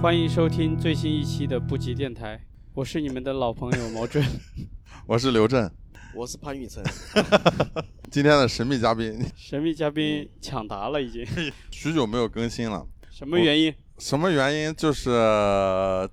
欢迎收听最新一期的布吉电台，我是你们的老朋友毛准。我是刘震，我是潘雨辰，今天的神秘嘉宾，神秘嘉宾抢答了，已经。许久没有更新了，什么原因？什么原因？就是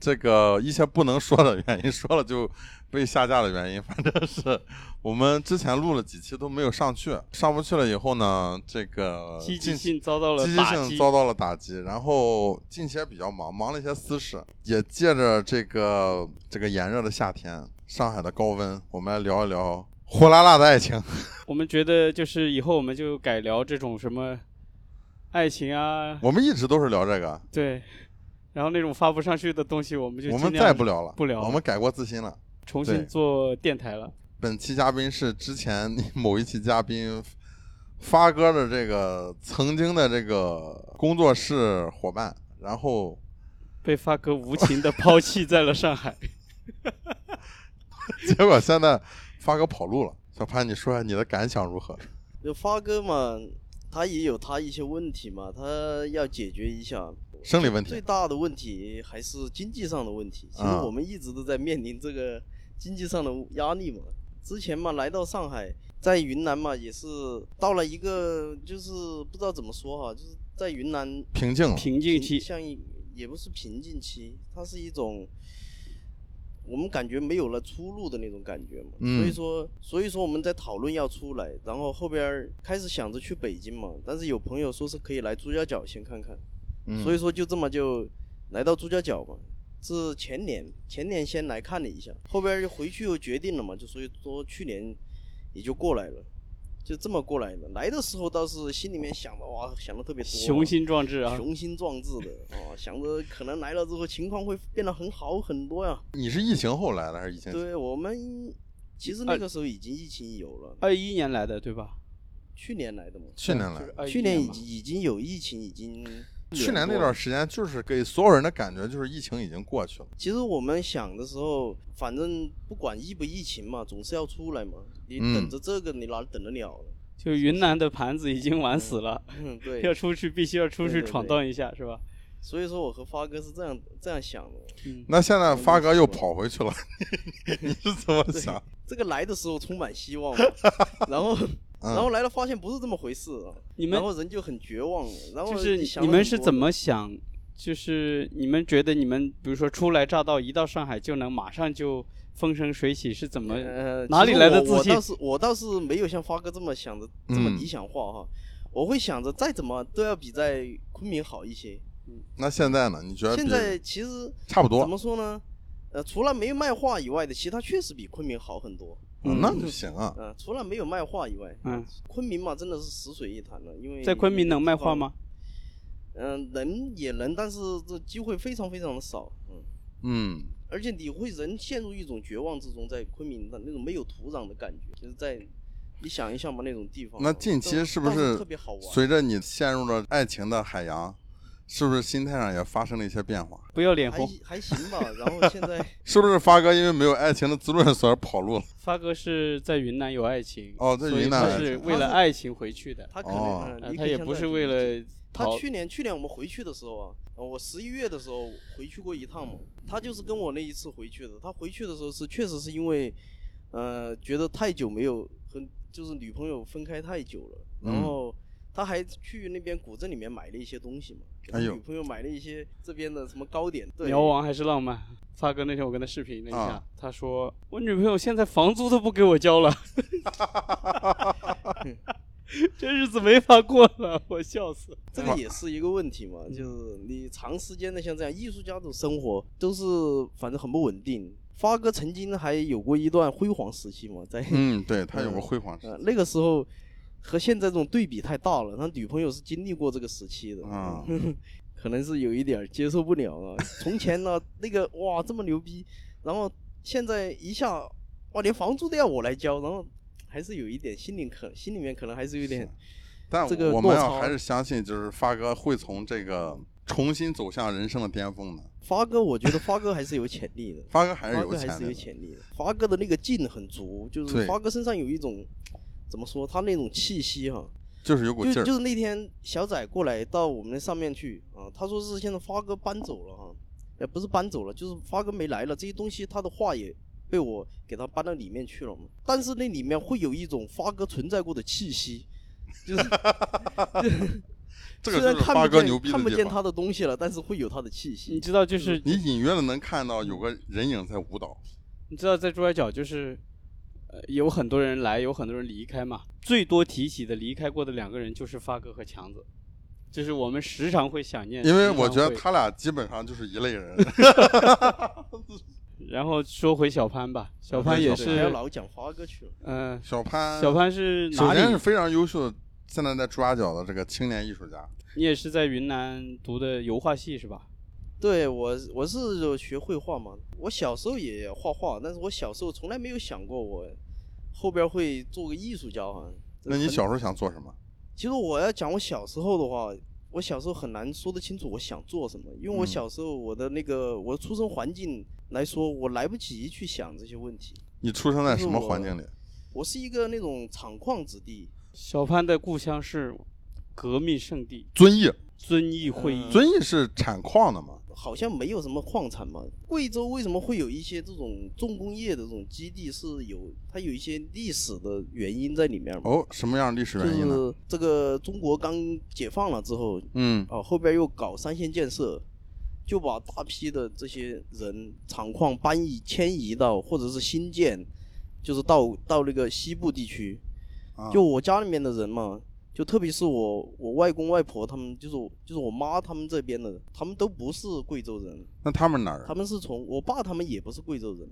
这个一些不能说的原因，说了就被下架的原因。反正是我们之前录了几期都没有上去，上不去了以后呢，这个积极性遭到了积极。性遭到了打击，然后近期也比较忙，忙了一些私事，也借着这个这个炎热的夏天，上海的高温，我们来聊一聊火辣辣的爱情。我们觉得就是以后我们就改聊这种什么爱情啊，我们一直都是聊这个，对，然后那种发不上去的东西，我们就我们再不聊了，不聊了我们改过自新了。重新做电台了。本期嘉宾是之前某一期嘉宾发哥的这个曾经的这个工作室伙伴，然后 被发哥无情的抛弃在了上海。结果现在发哥跑路了。小潘，你说下你的感想如何？就发哥嘛，他也有他一些问题嘛，他要解决一下。生理问题，最大的问题还是经济上的问题。其实啊我们一直都在面临这个经济上的压力嘛。之前嘛，来到上海，在云南嘛，也是到了一个就是不知道怎么说哈，就是在云南瓶颈了。瓶颈期，像一也不是瓶颈期，它是一种我们感觉没有了出路的那种感觉嘛。嗯所以说，所以说我们在讨论要出来，然后后边儿开始想着去北京嘛，但是有朋友说是可以来朱家角先看看，嗯，所以说就这么就来到朱家角嘛。是前年，前年先来看了一下，后边儿就回去又决定了嘛，就所以说去年也就过来了，就这么过来的。来的时候倒是心里面想的哇，想的特别多啊，雄心壮志啊！雄心壮志的啊，想着可能来了之后情况会变得很好很多呀。你是疫情后来的还是疫情前？对我们其实那个时候已经疫情有了，二一年来的对吧？去年来的嘛，去年来的。就是21去年已经已经有疫情，已经去年那段时间，就是给所有人的感觉就是疫情已经过去了。其实我们想的时候，反正不管疫不疫情嘛，总是要出来嘛。你嗯等着这个，你哪等得了呢？就云南的盘子已经玩死了，嗯，对。要出去必须要出去闯荡一下，是吧？所以说我和发哥是这样这样想的。嗯，那现在发哥又跑回去了，你是怎么想？这个来的时候充满希望，然后嗯然后来了发现不是这么回事啊。你们然后人就很绝望，然后就是你们是怎么想？就是你们觉得你们比如说初来乍到，一到上海就能马上就风生水起，是怎么？呃哪里来的自信我我倒是我倒是没有像发哥这么想的这么嗯理想化哈，我会想着再怎么都要比在昆明好一些。那现在呢？你觉得现在其实差不多怎？么说呢？呃，除了没有卖画以外的，其他确实比昆明好很多。嗯那就行啊。嗯、除了没有卖画以外，嗯，昆明嘛真的是死水一潭了，因为在昆明能卖画画吗？？嗯、能也能，但是这机会非常非常的少。嗯。嗯，而且你会人陷入一种绝望之中，在昆明的那种没有土壤的感觉，就是在你想一下嘛，那种地方。那近期是不是特别好玩？随着你陷入了爱情的海洋，是不是心态上也发生了一些变化？不要脸还红。还行吧。然后现在 是不是发哥因为没有爱情的滋润，所以跑路了？发哥是在云南有爱情，哦在云南是为了爱情回去的，他可能、他也不是为了。他去年去年我们回去的时候啊，呃我十一月的时候回去过一趟嘛，他就是跟我那一次回去的。他回去的时候是确实是因为，呃，觉得太久没有和就是女朋友分开太久了，嗯然后他还去那边古镇里面买了一些东西嘛，给他哎呦女朋友买了一些这边的什么糕点，对，苗王还是浪漫。发哥那天我跟他视频了一下，啊他说我女朋友现在房租都不给我交了，这日子没法过了，我笑死。这个也是一个问题嘛，就是你长时间的像这样艺术家的生活都是反正很不稳定。发哥曾经还有过一段辉煌时期嘛，在嗯，对他有过辉煌时呃那个时候和现在这种对比太大了，他女朋友是经历过这个时期的，啊，可能是有一点接受不了啊。从前呢，那个哇这么牛逼，然后现在一下哇连房租都要我来交，然后还是有一点心里可心里面可能还是有点但这个我们要还是相信，就是发哥会从这个重新走向人生的巅峰的。发哥，我觉得发哥还是有潜力的。发哥还是有。潜力的。发哥的那个劲很足，就是发哥身上有一种怎么说，他那种气息哈，就是有股劲儿。就就是那天小仔过来到我们那上面去啊，他说是现在发哥搬走了哈，也，不是搬走了，就是发哥没来了，这些东西他的话也被我给他搬到里面去了嘛。但是那里面会有一种发哥存在过的气息，就是 这个虽然就是发哥牛逼的地方。看不见他的东西了，但是会有他的气息你息。知道就是你隐约的能看到有个人影在舞蹈。你知道在珠海角就是，呃，有很多人来，有很多人离开嘛。最多提起的离开过的两个人就是发哥和强子，就是我们时常会想念。因为我觉得他俩基本上就是一类人。然后说回小潘吧，小潘也是，老讲花哥去了。嗯、小潘，小潘是哪里首先是？非常优秀的，现在在珠三角的这个青年艺术家。你也是在云南读的油画系是吧？对我，我是有学绘画嘛。我小时候也画画，但是我小时候从来没有想过我后边会做个艺术家好像那你小时候想做什么？其实我要讲我小时候的话，我小时候很难说得清楚我想做什么，因为我嗯小时候我的那个我的出生环境来说，我来不及去想这些问题。你出生在什么环境里？我是一个那种厂矿子弟，小潘的故乡是革命圣地遵义，遵义会议。嗯遵义是产矿的嘛？好像没有什么矿产嘛。贵州为什么会有一些这种重工业的这种基地？是有它有一些历史的原因在里面嘛。哦，什么样的历史就原因呢？是这个中国刚解放了之后，嗯，啊，后边又搞三线建设，就把大批的这些人厂矿搬移迁移到或者是新建，就是到到那个西部地区。啊就我家里面的人嘛，就特别是我我外公外婆他们，就是我就是我妈他们这边的，他们都不是贵州人，那他们哪儿他？们是从我爸他们也不是贵州人，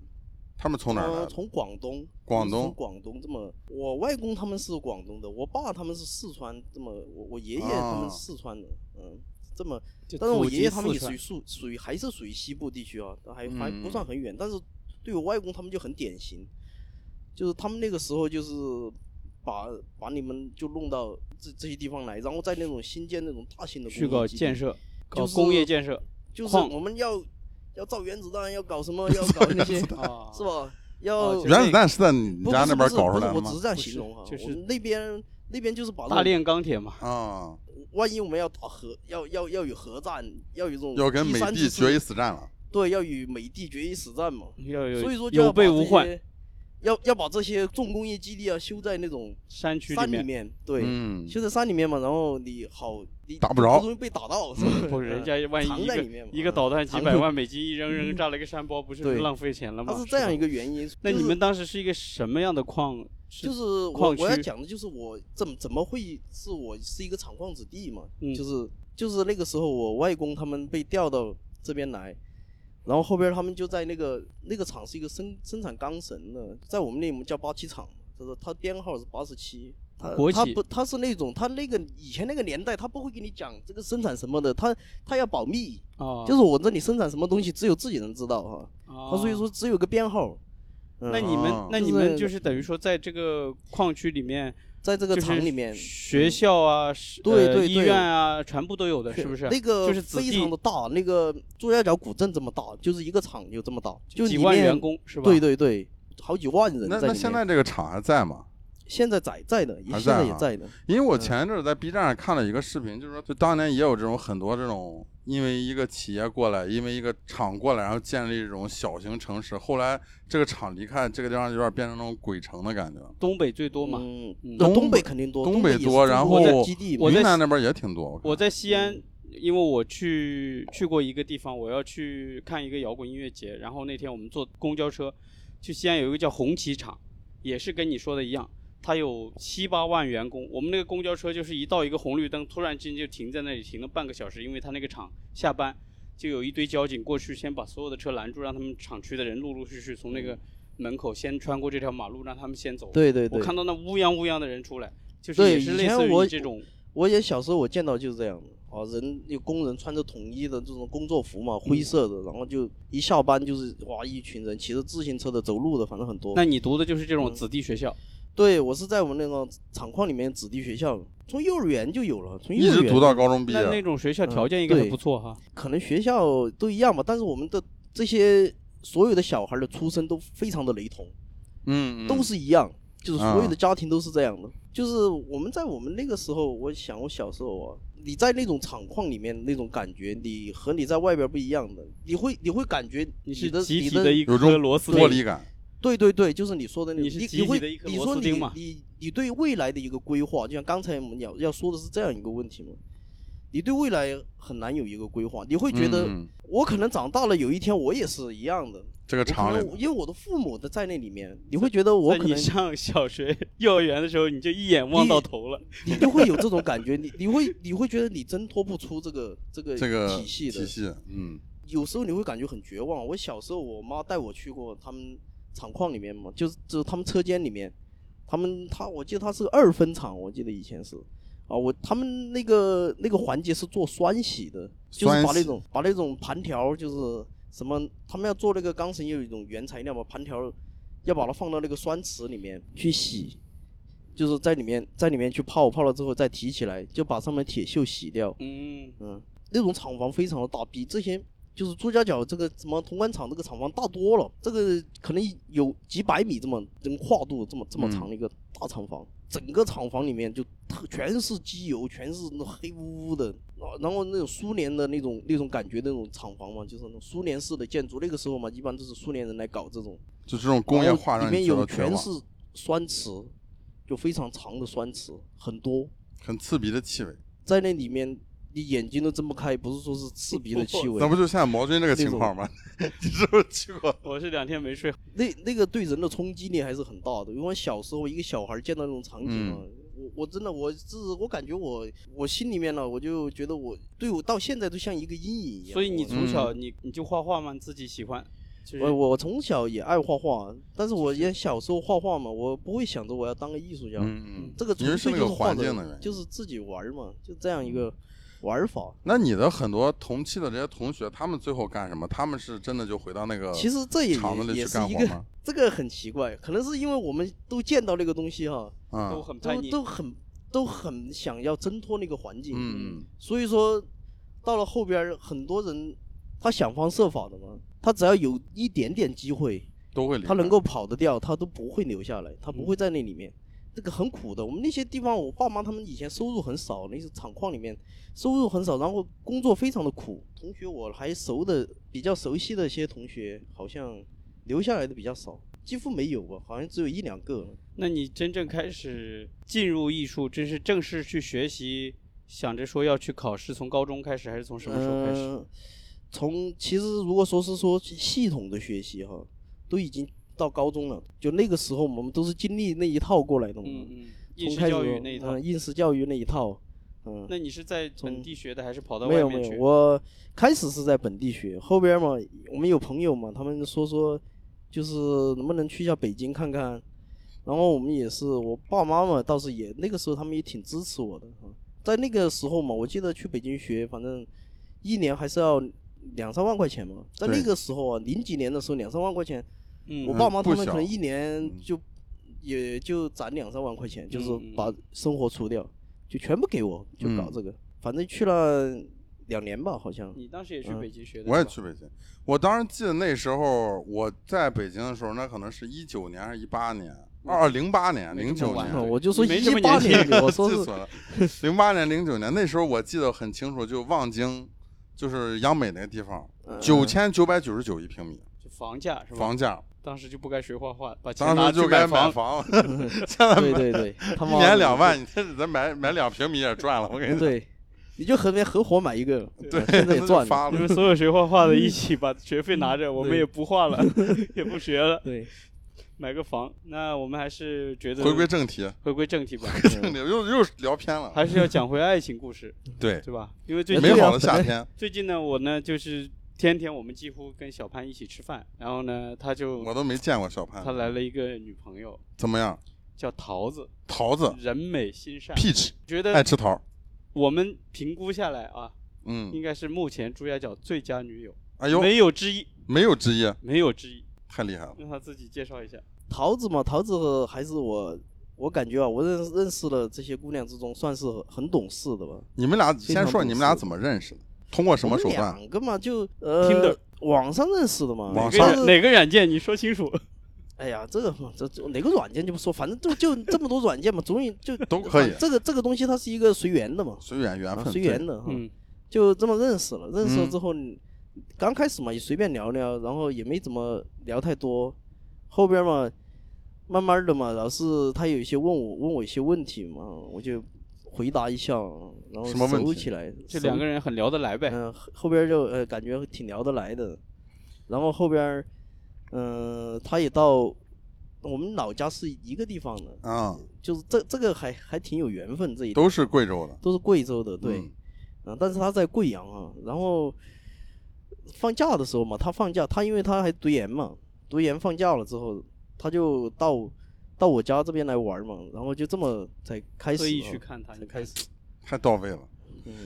他们从哪儿来的？呃从广东，广东从广东这么，我外公他们是广东的，我爸他们是四川，这么我我爷爷他们四川的，嗯，这么，但是我爷爷他们也属于属属于还是属于西部地区啊，还还嗯不算很远，但是对我外公他们就很典型，就是他们那个时候就是把把你们就弄到这这些地方来，然后在那种新建那种大型的去搞建设，搞就是工业建设就是矿我们要要造原子弹，要搞什么，要搞那些啊，是吧？要哦原子弹是在你不家那边搞出来的吗我只是？这样形容哈，就是我那边那边就是把大炼钢铁嘛。啊，万一我们要打核，要要要有核战，要有这种要跟美帝决一死战了。对，要与美帝决一死战嘛。要有所以说就要有备无患，些，要要把这些重工业基地啊修在那种山区里面。山里面，对，嗯，修在山里面嘛，然后你好，你打不着不容易被打到，是吧？不是人家 万一藏一个在里面嘛，一个导弹几百万美金一扔扔炸了一个山包，不是对浪费钱了吗？它是这样一。个原因。那就是你们当时是一个什么样的矿？是就是我我要讲的就是我怎么怎么会是我是一个厂矿子弟嘛，嗯就是就是那个时候我外公他们被调到这边来，然后后边他们就在那个那个厂是一个生生产钢绳的，在我们那我们叫八七厂，就是它编号是八十七。它国企它不，他是那种，他那个以前那个年代，他不会给你讲这个生产什么的，他他要保密，啊，就是我这里生产什么东西，只有自己人知道哈。啊他所以说只有个编号。嗯那你们哦那你们就是就是等于说在这个矿区里面，在这个厂里面，学校啊，对对医院啊，全部都有的，是不是？那个就是非常的大，那个朱家角古镇这么大，就是一个厂就这么大，就几万员工是吧？对对对，好几万人那那现在这个厂还在吗？现在在在的，现在也在的。因为我前一阵儿在 B 站上看了一个视频，就是说，就当年也有这种很多这种，因为一个企业过来，因为一个厂过来，然后建立这种小型城市，后来这个厂离开这个地方，有点变成那种鬼城的感觉。东北最多嘛。嗯嗯，那东东北北肯定多，东北多然后基地嘛我在云南那边也挺多。看我在西安，因为我去去过一个地方，我要去看一个摇滚音乐节，然后那天我们坐公交车去西安，有一个叫红旗厂，也是跟你说的一样，它有七八万员工。我们那个公交车就是一到一个红绿灯，突然间就停在那里，停了半个小时，因为他那个厂下班就有一堆交警过去，先把所有的车拦住，让他们厂区的人陆陆续续从那个门口先穿过这条马路，让他们先走。对对对，我看到那乌泱乌泱的人出来，就是也是类似我于这种。我也小时候我见到就是这样的啊，人有工人穿着统一的这种工作服嘛，嗯灰色的，然后就一下班就是哇一群人骑着自行车的、走路的，反正很多。那你读的就是这种嗯子弟学校，对我是在我们那个厂矿里面子弟学校，从幼儿园就有了，从幼儿园一直读到高中毕业。那那种学校嗯条件应该很不错哈。可能学校都一样吧，但是我们的这些所有的小孩的出身都非常的雷同，嗯，嗯都是一样，就是所有啊的家庭都是这样的。就是我们在我们那个时候，我想我小时候啊，你在那种厂矿里面那种感觉，你和你在外边不一样的，你会你会感觉你是的你集体的一颗有种螺丝钉，剥离感。对对对，就是你说的那种，你你会你说你你你对未来的一个规划，就像刚才我们要要说的是这样一个问题嘛，你对未来很难有一个规划，你会觉得嗯我可能长大了有一天我也是一样的，这个我可厂里能因为我的父母都在那里面，你会觉得我在你可能上 小学、幼儿园的时候，你就一眼望到头了。你就会有这种感觉，你你会你会觉得你挣脱不出这个这个这个体系的，体系，嗯有时候你会感觉很绝望。我小时候，我妈带我去过他们厂矿里面嘛，就是就是他们车间里面，他们他我记得他是个二分厂，我记得以前是啊，我他们那个那个环节是做酸洗的，就是把那种把那种盘条就是什么，他们要做那个钢绳有一种原材料嘛，盘条要把它放到那个酸池里面去洗。就是在里面，在里面去泡，泡了之后再提起来，就把上面铁锈洗掉。嗯，嗯，那种厂房非常的大，比这些就是朱家角这个什么潼关厂这个厂房大多了。这个可能有几百米这么这么跨度这么这么长的一个大厂房，整个厂房里面就特全是机油，全是那黑乌乌的，啊然后那种苏联的那种那种感觉那种厂房嘛，就是那种苏联式的建筑。那个时候嘛，一般都是苏联人来搞这种。就这种工业化里面有全是酸池，就非常长的酸池，很多。很刺鼻的气味。在那里面，你眼睛都睁不开，不是说是刺鼻的 气味那，不就像毛军那个情况吗？你是不是去过？我是两天没睡。那那个对人的冲击力还是很大的。因为我小时候一个小孩见到那种场景啊，嗯我我真的我是我感觉我我心里面呢，我就觉得我对我到现在都像一个阴影一样。所以你从小你你就画画吗？你自己喜欢？就是我我从小也爱画画，但是我也小时候画画嘛，我不会想着我要当个艺术家，嗯嗯，这个纯粹就是画的环境的原因。就是自己玩嘛，就这样一个玩法。那你的很多同期的这些同学，他们最后干什么？他们是真的就回到那个其实这也厂子里去也是一个干活吗？这个很奇怪，可能是因为我们都见到那个东西哈，都嗯都很叛逆。都很都很想要挣脱那个环境，嗯所以说到了后边儿，很多人他想方设法的嘛，他只要有一点点机会，都会离开。他能够跑得掉，他都不会留下来，他不嗯会在那里面。这个很苦的，我们那些地方，我爸妈他们以前收入很少，那些厂矿里面收入很少，然后工作非常的苦。同学我还熟的比较熟悉的一些同学，好像留下来的比较少，几乎没有吧，好像只有一两个。那你真正开始进入艺术，真是正式去学习，想着说要去考试，从高中开始还是从什么时候开始？呃从其实如果说是说系统的学习哈，都已经到高中了。就那个时候，我们都是经历那一套过来的嘛。嗯嗯，应试从开始教育那一套。嗯，应试教育那一套，嗯，那你是在本从地学的，还是跑到外没有没有，外面去？我开始是在本地学，后边嘛，我们有朋友嘛，他们说说，就是能不能去一下北京看看。然后我们也是，我爸妈嘛倒是也那个时候他们也挺支持我的啊。在那个时候嘛，我记得去北京学，反正一年还是要两三万块钱嘛。在那个时候啊，零几年的时候，两三万块钱，嗯，我爸妈他们可能一年嗯就也就攒两三万块钱，就是把生活除掉，就全部给我，就搞嗯这个。反正去了两年吧，好像。你当时也去嗯北京学的？我也去北京。我当时记得那时候我在北京的时候，那可能是一九年还是一八年？二零八年、零九年，嗯我就说没这么一八年我说 是记错了。零八年、零九年那时候我记得很清楚，就望京，就是央美那个地方，嗯九千九百九十九一平米就房价是吧？房价，当时就不该学画画，把钱当拿去时就该买买房，现在对对对，他 一年两万，你这咱买买两平米也赚了，我跟你讲。对，你就和别人合伙买一个，对，现在赚了。你们所有学画画的一起把学费拿着，我们对也不画了，也不学了，对，买个房。那我们还是觉得回归正题，回归正题吧，正题又又聊偏了。还是要讲回爱情故事，对，对吧？因为最近美好的夏天，最近呢，我呢就是天天我们几乎跟小潘一起吃饭，然后呢，他就我都没见过小潘他，来了一个女朋友怎么样？叫桃子，桃子人美心善，，peach，觉得爱吃桃。我们评估下来啊，嗯，应该是目前朱家角最佳女友，哎呦，没有之一，没有之一，没有之一。太厉害了。让他自己介绍一下。桃子嘛，桃子还是我，我感觉啊，我认认识的这些姑娘之中，算是很懂事的吧。你们俩先说你们俩怎么认识的？通过什么手段？两个嘛，就呃网上认识的嘛。网上哪个软哪个软件？你说清楚。哎呀，这个，这这哪个软件就不说，反正就就这么多软件嘛，总有就都可以这个这个东西它是一个随缘的嘛，随缘缘啊分，随缘的哈。嗯，就这么认识了，认识了嗯之后，你刚开始嘛也随便聊聊，然后也没怎么聊太多，后边嘛，慢慢的嘛，老是他有一些问我问我一些问题嘛，我就回答一下，然后什么问题？熟起来，这两个人很聊得来呗。嗯、后后边就呃感觉挺聊得来的，然后后边嗯、他也到我们老家是一个地方的，啊，就是这这个还还挺有缘分这一。都是贵州的，都是贵州的，对，嗯。嗯、但是他在贵阳啊，然后放假的时候嘛，他放假，他因为他还读研嘛，读研放假了之后，他就到到我家这边来玩嘛，然后就这么才开始特意啊去看他，你看才开始，太到位了。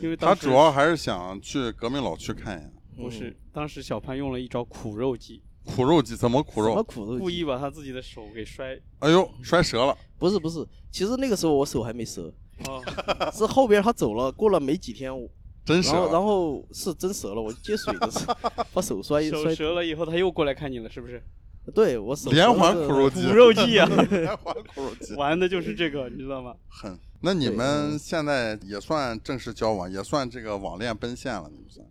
因为他主要还是想去革命老区看一眼。不是，当时小潘用了一招苦肉计，苦肉计怎么苦什么肉？苦肉计故意把他自己的手给摔。哎呦，摔折了。不是不是，其实那个时候我手还没折，哦，是后边他走了，过了没几天，我真折了。然后然后是真折了，我接水的时候 把手摔一摔，折了以后，他又过来看你了，是不是？对我手 连环苦肉计，苦肉计啊，连环苦肉计，玩的就是这个，你知道吗？很。那你们嗯现在也算正式交往，也算这个网恋奔现了，你们算？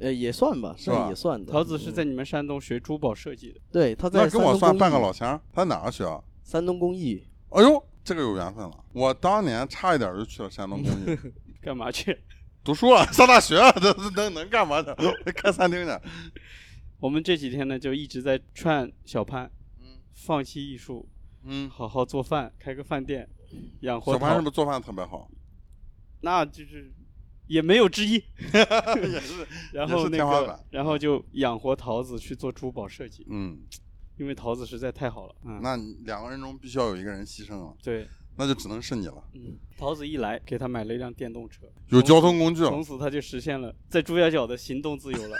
呃也算吧，是吧也算的。桃子是在你们山东学珠宝设计的，对，他在那跟我算半个老乡。他在哪儿学啊？山东工艺，哎呦，这个有缘分了。我当年差一点就去了山东工艺 干嘛去？读书啊，上大学啊，这这能能干嘛去？开餐厅去。我们这几天呢，就一直在劝小潘，嗯放弃艺术，嗯，好好做饭，开个饭店，养活小潘是不是做饭特别好？那就是也没有之一。也是，然后那个天花板，然后就养活桃子去做珠宝设计，嗯，因为桃子实在太好了。嗯，那你两个人中必须要有一个人牺牲了，对，那就只能是你了。嗯，桃子一来，给他买了一辆电动车，有交通工具了从，此他就实现了在朱家角的行动自由了，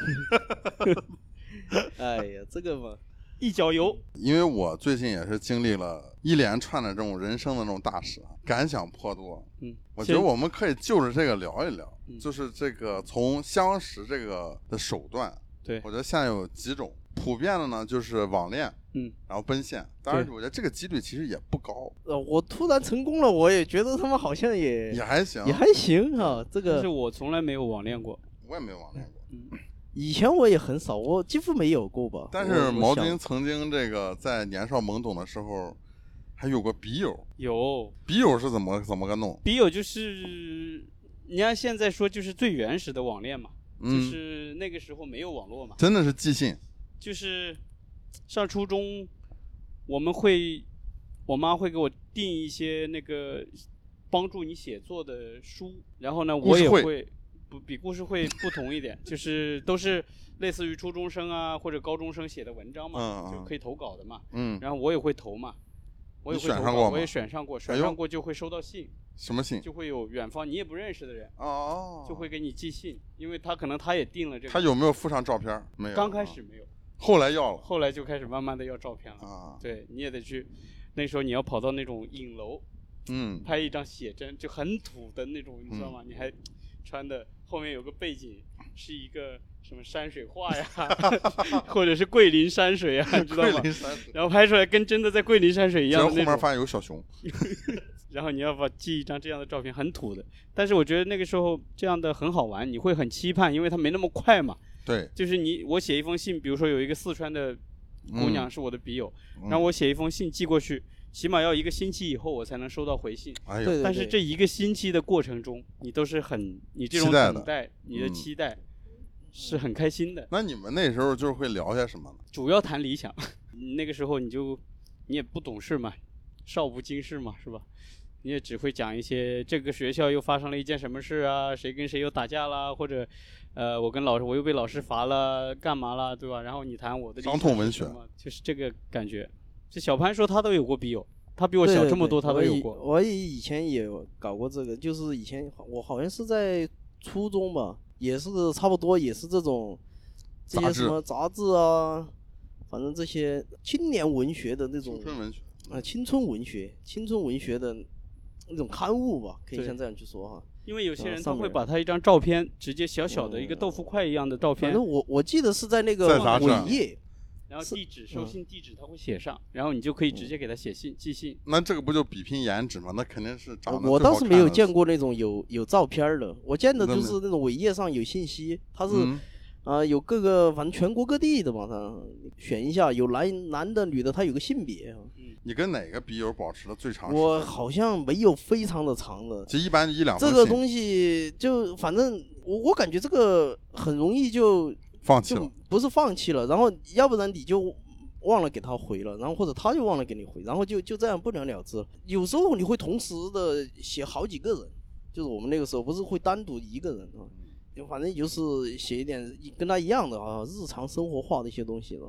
哎呀，这个嘛，一脚油。因为我最近也是经历了一连串的这种人生的这种大事啊，感想颇多。嗯，我觉得我们可以就着这个聊一聊，嗯。就是这个从相识这个的手段，对。我觉得现在有几种，普遍的呢就是网恋，嗯，然后奔现，当然我觉得这个几率其实也不高，呃，我突然成功了，我也觉得他们好像也也还行，也还行哈、这个。是我从来没有网恋过。我也没有网恋过。以前我也很少，我几乎没有过吧。但是毛军曾经这个在年少懵懂的时候，还有过笔友，有。笔友是怎么怎么个弄？笔友就是，你按现在说就是最原始的网恋嘛，就嗯，是那个时候没有网络嘛，真的是寄信，就是上初中，我们会，我妈会给我订一些那个帮助你写作的书，然后呢，我也会不比故事会不同一点，就是都是类似于初中生啊或者高中生写的文章嘛，嗯嗯就可以投稿的嘛，嗯，然后我也会投嘛。我也会投稿，选上过我也选上过，选上过就会收到信，什么信？就会有远方你也不认识的人，哦，就会给你寄信，因为他可能他也定了这个，他有没有附上照片？没有，刚开始，没有，后来要了后来就开始慢慢的要照片了。啊，对你也得去，那时候你要跑到那种影楼嗯，拍一张写真，就很土的那种，你知道吗？你还穿的后面有个背景是一个什么山水画呀，或者是桂林山水啊，你知道桂吗？林山水，然后拍出来跟真的在桂林山水一样。然后面样的那种，发现有小熊，然后你要把寄一张这样的照片，很土的。但是我觉得那个时候这样的很好玩，你会很期盼，因为它没那么快嘛。对，就是你我写一封信，比如说有一个四川的姑娘是我的笔友，嗯然后我写一封信寄过去，起码要一个星期以后我才能收到回信。哎呦，但是这一个星期的过程中，你都是很你这种期待的等待，你的嗯期待是很开心的。那你们那时候就是会聊些什么呢？主要谈理想，那个时候你就你也不懂事嘛，少不经事嘛，是吧？你也只会讲一些这个学校又发生了一件什么事啊，谁跟谁又打架啦，或者，呃，我跟老师我又被老师罚了，干嘛了，对吧？然后你谈我的伤痛文学就是这个感觉。这小潘说他都有过笔友，他比我小这么多，他都有过。我也以前也搞过这个，就是以前我好像是在初中吧，也是差不多，也是这种这些什么杂志啊，反正这些青年文学的那种青春文学，啊，青春文学、青春文学的那种刊物吧，可以像这样去说哈。因为有些人他会把他一张照片直接小小的一个豆腐块一样的照片反，正我我记得是在那个在杂志尾页，然后地址、收嗯信地址他会写上，然后你就可以直接给他写信、寄信。那这个不就比拼颜值吗？那肯定是长得我倒是没有见过那种有有照片的，我见的那没就是那种尾页上有信息，它是嗯啊、有各个反正全国各地的嘛，它选一下有男男的女的，它有个性别啊。你跟哪个笔友保持的最长时间？我好像没有非常的长的，就一般一两这个东西就反正我我感觉这个很容易就就放弃了。不是放弃了，然后要不然你就忘了给他回了，然后或者他就忘了给你回，然后就就这样不了了之。有时候你会同时的写好几个人，就是我们那个时候不是会单独一个人啊，就反正就是写一点跟他一样的啊，日常生活化的一些东西了。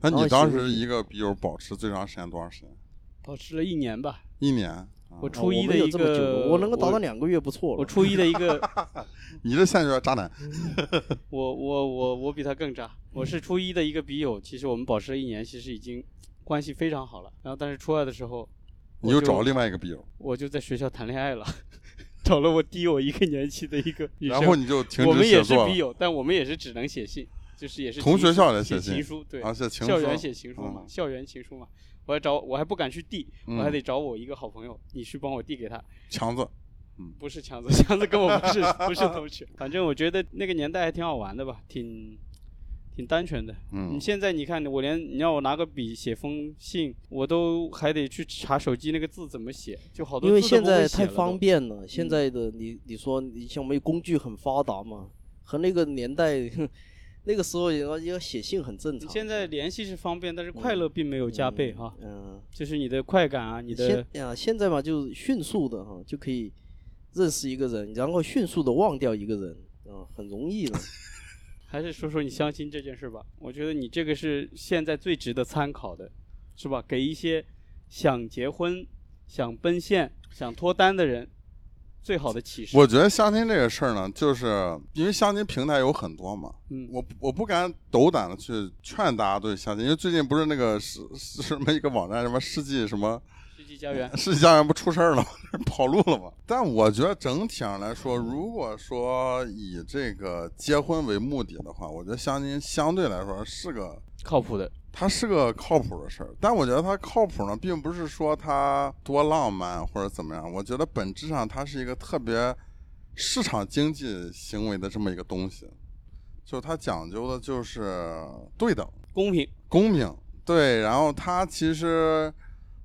那然后你当时一个笔友保持最长时间多长时间？保持了一年吧。一年。啊我初一的一个，我能够达到两个月不错了。我初一的一个，你这现在就叫渣男。我我我我比他更渣。我是初一的一个笔友，其实我们保持了一年，其实已经关系非常好了。然后但是初二的时候，你又找另外一个笔友，我就在学校谈恋爱了，找了我低我一个年级的一个女生。然后你就停止我们也。是笔友，但我们也是只能写信，就是也是同学校里写信情书，对，校园写情书嘛，嗯校园情书嘛。我还找我还不敢去递，我还嗯得找我一个好朋友，你去帮我递给他。强子，嗯不是强子，强子跟我不是 不是同学。反正我觉得那个年代还挺好玩的吧，挺挺单纯的。嗯你现在你看，我连你让我拿个笔写封信，我都还得去查手机那个字怎么写，就好多因为现字都不会在太方。便了，现嗯在的你你说你像我们工具很发达嘛，和那个年代那个时候要要写信很正常。你现在联系是方便，但是快乐并没有加倍哈。嗯，就是你的快感啊，你的现啊现在嘛就是迅速的哈就可以认识一个人，然后迅速的忘掉一个人，啊，很容易的。还是说说你相亲这件事吧。我觉得你这个是现在最值得参考的，是吧？给一些想结婚、想奔现、想脱单的人最好的启示。我觉得相亲这个事儿呢，就是因为相亲平台有很多嘛，嗯，我我不敢斗胆的去劝大家对相亲，因为最近不是那个是是什么一个网站什么世纪什么家园，世纪家园不出事儿了吗？跑路了吗？但我觉得整体上来说，如果说以这个结婚为目的的话，我觉得相亲相对来说是个靠谱的。它是个靠谱的事儿，但我觉得它靠谱呢，并不是说它多浪漫或者怎么样。我觉得本质上它是一个特别市场经济行为的这么一个东西，就它讲究的就是对等、公平，公平。对，然后它其实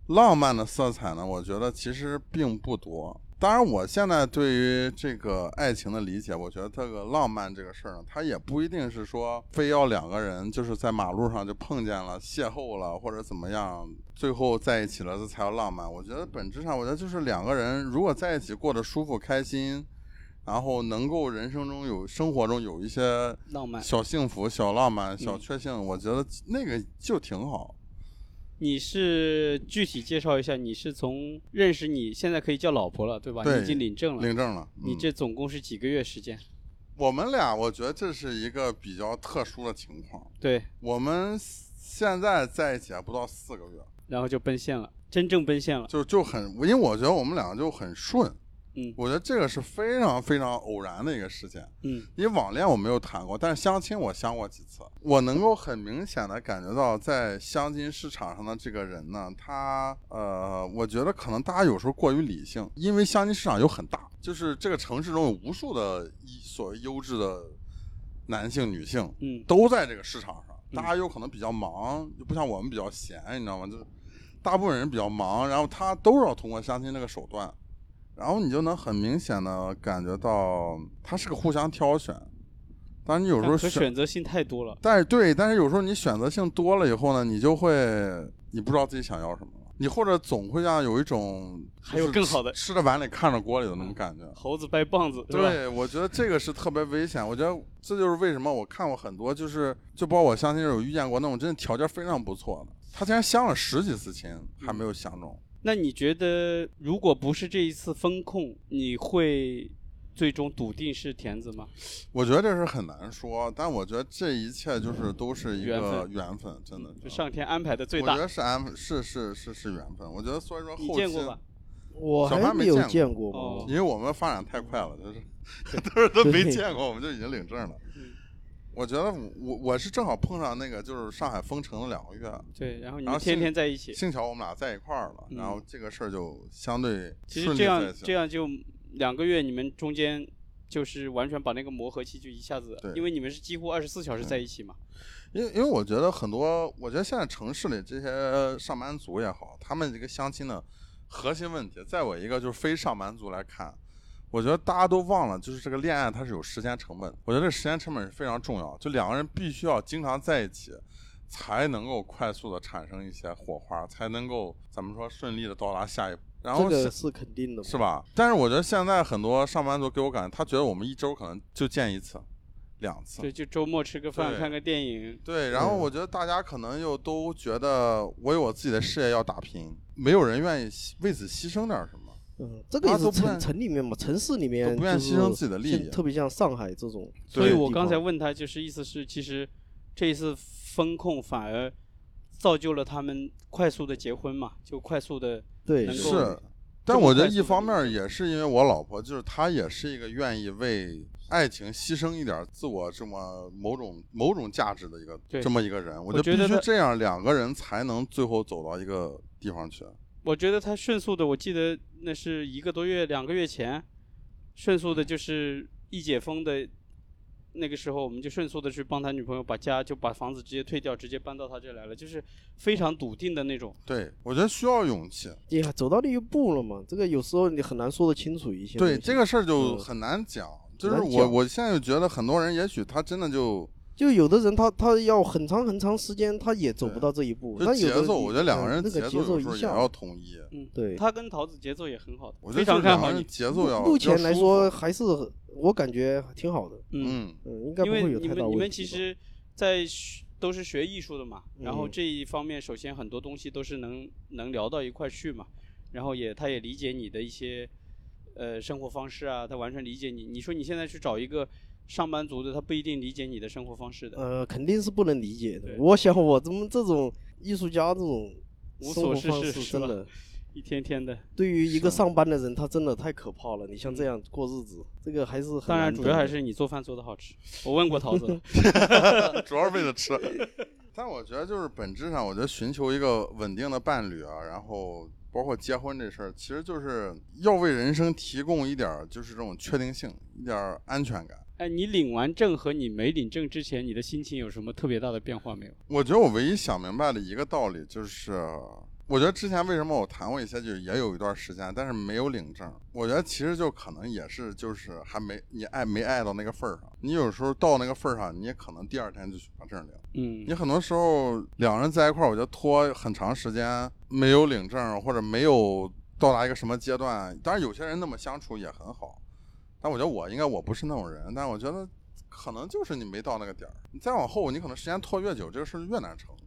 浪漫的色彩呢，我觉得其实并不多。当然，我现在对于这个爱情的理解，我觉得这个浪漫这个事儿呢，它也不一定是说非要两个人就是在马路上就碰见了、邂逅了或者怎么样，最后在一起了，这才叫浪漫。我觉得本质上，我觉得就是两个人如果在一起过得舒服、开心，然后能够人生中有生活中有一些浪漫。小幸福、小浪漫、小嗯确幸，我觉得那个就挺好。你是具体介绍一下，你是从认识你现在可以叫老婆了，对吧？对你已经领证了。领证了，嗯你这总共是几个月时间？我们俩，我觉得这是一个比较特殊的情况。对，我们现在在一起还不到四个月，然后就奔现了，真正奔现了。就就很，因为我觉得我们两个就很顺。嗯。我觉得这个是非常非常偶然的一个事件。嗯。因为网恋我没有谈过，但是相亲我相过几次，我能够很明显的感觉到，在相亲市场上的这个人呢，他呃，我觉得可能大家有时候过于理性，因为相亲市场又很大，就是这个城市中有无数的一所谓优质的男性、女性，嗯。都在这个市场上，嗯。大家有可能比较忙，就不像我们比较闲，你知道吗？就是大部分人比较忙，然后他都是要通过相亲这个手段，然后你就能很明显的感觉到，它是个互相挑选。当然，你有时候选，选择性太多了。但是对，但是有时候你选择性多了以后呢，你就会你不知道自己想要什么了，你或者总会让有一种还有更好的吃吃着碗里看着锅里的那种感觉。猴子掰棒子，对吧？对，我觉得这个是特别危险。我觉得这就是为什么我看过很多，就是就包括我相亲时有遇见过那种真的条件非常不错的，他竟然相了十几次亲还没有相中。那你觉得，如果不是这一次风控，你会最终笃定是田子吗？我觉得这是很难说，但我觉得这一切就是都是一缘个分缘分，真的。就上天安排的最大我觉。得是安是是是是缘分。我觉得所以说后期，你见过吧？我小还没有见过过哦。因为我们发展太快了，就是 都是都没对见过，我们就已经领证了。我觉得我我是正好碰上那个就是上海封城的两个月，对，然后你们天天在一起，幸巧我们俩在一块儿了，嗯然后这个事儿就相对其实这样这样就两个月，你们中间就是完全把那个磨合期就一下子对，因为你们是几乎二十四小时在一起嘛。因为因为我觉得很多，我觉得现在城市里这些上班族也好，他们这个相亲的核心问题，在我一个就是非上班族来看，我觉得大家都忘了，就是这个恋爱它是有时间成本的。我觉得这时间成本是非常重要，就两个人必须要经常在一起，才能够快速的产生一些火花，才能够怎么说顺利的到达下一步。然后是这个是肯定的，是吧？但是我觉得现在很多上班族给我感觉，他觉得我们一周可能就见一次、两次，对，就周末吃个饭，看个电影。对，然后嗯我觉得大家可能又都觉得我有我自己的事业要打拼，没有人愿意牺为此牺牲点什么。嗯，这个也是城城里面嘛，城市里面都不愿就是牺牲自己的利益特别像上海这种，所以我刚才问他，就是意思是，其实这一次风控反而造就了他们快速的结婚嘛，就快速的对是，但我觉得一方面也是因为我老婆，就是她也是一个愿意为爱情牺牲一点自我这么某种某种价值的一个这么一个人。我我觉得必须这样，两个人才能最后走到一个地方去。我觉得他迅速的，我记得那是一个多月、两个月前，迅速的就是一解封的那个时候，我们就迅速的去帮他女朋友把家就把房子直接退掉，直接搬到他这来了，就是非常笃定的那种。对，我觉得需要勇气。呀走到那一步了嘛，这个有时候你很难说得清楚一些。对这个事儿就嗯很难讲。就是我，我现在就觉得很多人，也许他真的就就有的人他他要很长很长时间，他也走不到这一步。那有的节奏，我觉得两个人嗯那个节节奏一下要统一。嗯，对他跟桃子节奏也很好的，我觉得非常看好你。节奏要目前来说还是我感觉挺好的，嗯，嗯，嗯，应该不因为会有太大问题吧。你们你们其实，在学都是学艺术的嘛，然后嗯这一方面，首先很多东西都是能能聊到一块去嘛，然后也他也理解你的一些呃生活方式啊，他完全理解你。你说你现在去找一个上班族的，他不一定理解你的生活方式的。呃，肯定是不能理解的。我想我怎么这种艺术家这种无生活方所事事真的一天天的，对于一个上班的人，他真的太可怕了。你像这样过日子，这个还是很当然主要还是你做饭做的好吃。我问过桃子了，主要是为了吃。但我觉得就是本质上，我觉得寻求一个稳定的伴侣啊，然后包括结婚这事儿，其实就是要为人生提供一点儿就是这种确定性，一点儿安全感。哎，你领完证和你没领证之前，你的心情有什么特别大的变化没有？我觉得我唯一想明白的一个道理就是，我觉得之前为什么我谈过一些，就是也有一段时间，但是没有领证。我觉得其实就可能也是就是还没你爱没爱到那个份儿上。你有时候到那个份儿上，你也可能第二天就去把证领。嗯你，很多时候两人在一块儿，我觉得拖很长时间没有领证，或者没有到达一个什么阶段。当然，有些人那么相处也很好，但我觉得我应该我不是那种人。但我觉得可能就是你没到那个点儿，你再往后，你可能时间拖越久，这个事儿越难成了。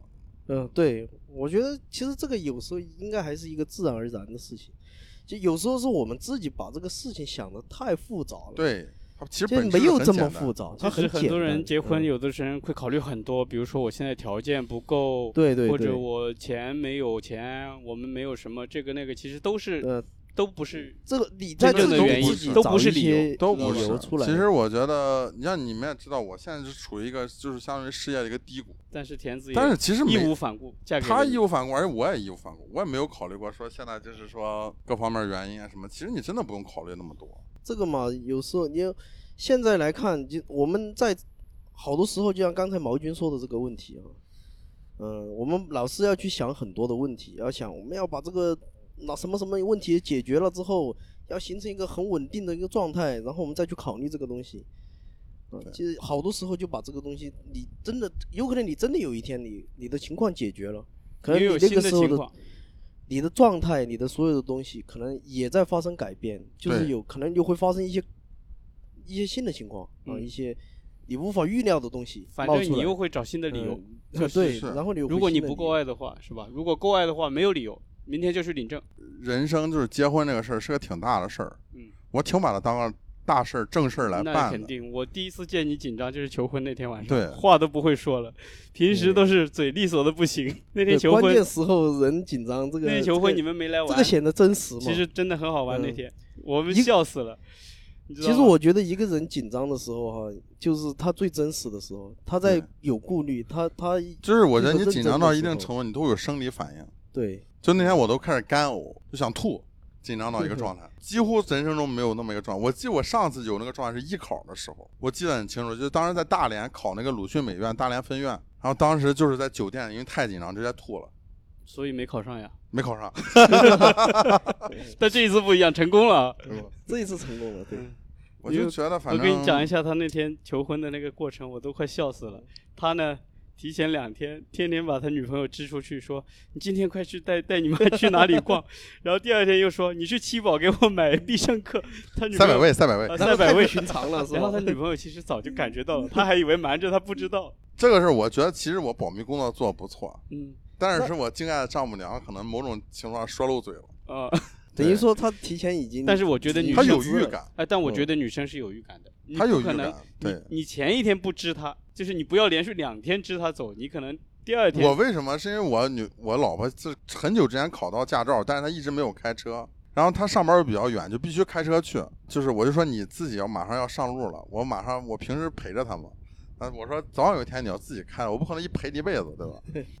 嗯，对，我觉得其实这个有时候应该还是一个自然而然的事情，就有时候是我们自己把这个事情想的太复杂了，，对，其实没有这么复杂，其实很多人结婚，嗯有的人会考虑很多，比如说我现在条件不够，对对对或者我钱没有钱，我们没有什么这个那个，其实都是、呃，都不是这个你真在自己正的原因自己找都不是理由都不是理由出来。其实我觉得，你像你们也知道，我现在是处于一个就是相当于事业的一个低谷，但是田子也但是其实义没无反顾嫁给他义无反顾，而且我也义无反顾，我也没有考虑过说现在就是说各方面原因啊什么。其实你真的不用考虑那么多。这个嘛，有时候你现在来看，就我们在好多时候，就像刚才毛军说的这个问题啊，嗯、我们老是要去想很多的问题，要想我们要把这个那什么什么问题解决了之后，要形成一个很稳定的一个状态，然后我们再去考虑这个东西。嗯，其实好多时候就把这个东西，你真的有可能你真的有一天你你的情况解决了，可能你那个时候的的，你的状态，你的所有的东西可能也在发生改变，就是有可能就会发生一些一些新的情况啊，嗯一些你无法预料的东西反正你又会找新的理由。嗯是对，然后你如果你不够爱的话，是吧？如果够爱的话，没有理由，明天就去领证。人生就是结婚这个事儿是个挺大的事儿，嗯，我挺把它当个大事儿、正事儿来办的。肯定，我第一次见你紧张就是求婚那天晚上，对话都不会说了，平时都是嘴利索的不行。那天求婚关键，时候人紧张，这个那天求婚你们们没来玩，这个显得真实嘛。其实真的很好玩。那嗯天我们笑死了。其实我觉得一个人紧张的时候哈，就是他最真实的时候，他在有顾虑，他他就是我觉得你紧张到一定程度，你都会有生理反应。对就那天我都开始干呕，就想吐，紧张到一个状态，几乎人生中没有那么一个状态。我记得我上次有那个状态是艺考的时候，我记得很清楚，就是当时在大连考那个鲁迅美院大连分院，然后当时就是在酒店，因为太紧张直接吐了，所以没考上呀。没考上。但这一次不一样，成功了。这一次成功了，对，我就觉得反正我正跟你讲一下他那天求婚的那个过程，我都快笑死了。他呢，提前两天天天把他女朋友支出去，说你今天快去带带你妈去哪里逛，然后第二天又说你去七宝给我买必胜客。他女朋友赛百位，三百位啊，然后太不赛百位。寻常了，是吧然后他？女朋友其实早就感觉到了，他还以为瞒着他不知道。这个是我觉得其实我保密工作做的不错，嗯但是是我敬爱的丈母娘可能某种情况下说漏嘴了，啊，等于说他提前已经，但是我觉得女她生有预感，哎，但我觉得女生是有预感的，你她有预不可能感，对。你前一天不知他，就是你不要连续两天知他走，你可能第二天我为什么？是因为我女我老婆是很久之前考到驾照，但是她一直没有开车。然后她上班又比较远，就必须开车去。就是我就说你自己要马上要上路了，我马上我平时陪着她嘛。啊，我说早晚有一天你要自己开，我不可能一陪你一辈子，对吧？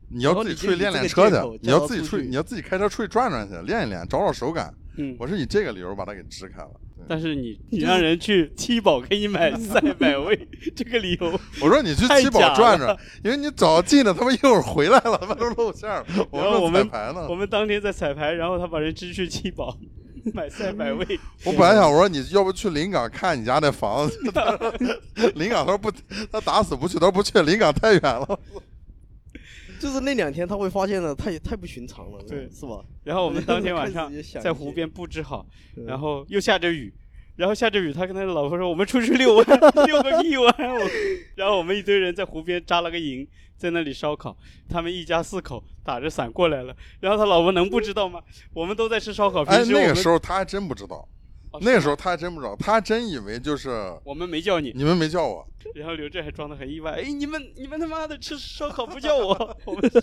你要自己出去练练车去你要自己出去，你要自己开车出去转转去，练一练，找找手感。嗯，我是以这个理由把它给支开了。但是你你让人去七宝给你买赛百 味，这个理由，我说你去七宝转转，因为你早进的，他们一会儿回来了，他妈都露馅了。我说然后我们彩排呢我，们当天在彩排，然后他把人支去七宝 买菜买味，我本来想我说你要不去临港看你家那房子，临港他说不，他打死不去，他说不去，临港太远了。就是那两天他会发现了太太不寻常了，对是吧？然后我们当天晚上在湖边布置好，嗯然后又下着雨。然后下着雨，他跟他的老婆说：“我们出去遛弯，遛个屁弯！”我然后我们一堆人在湖边扎了个营，在那里烧烤。他们一家四口打着伞过来了。然后他老婆能不知道吗？我们都在吃烧烤。哎，那个平时候他还真不知道，哦那个时候他还真不知道，他还真以为就是我们没叫你。你们没叫我。然后刘震还装的很意外，哎，你们你们他妈的吃烧烤不叫我，我们说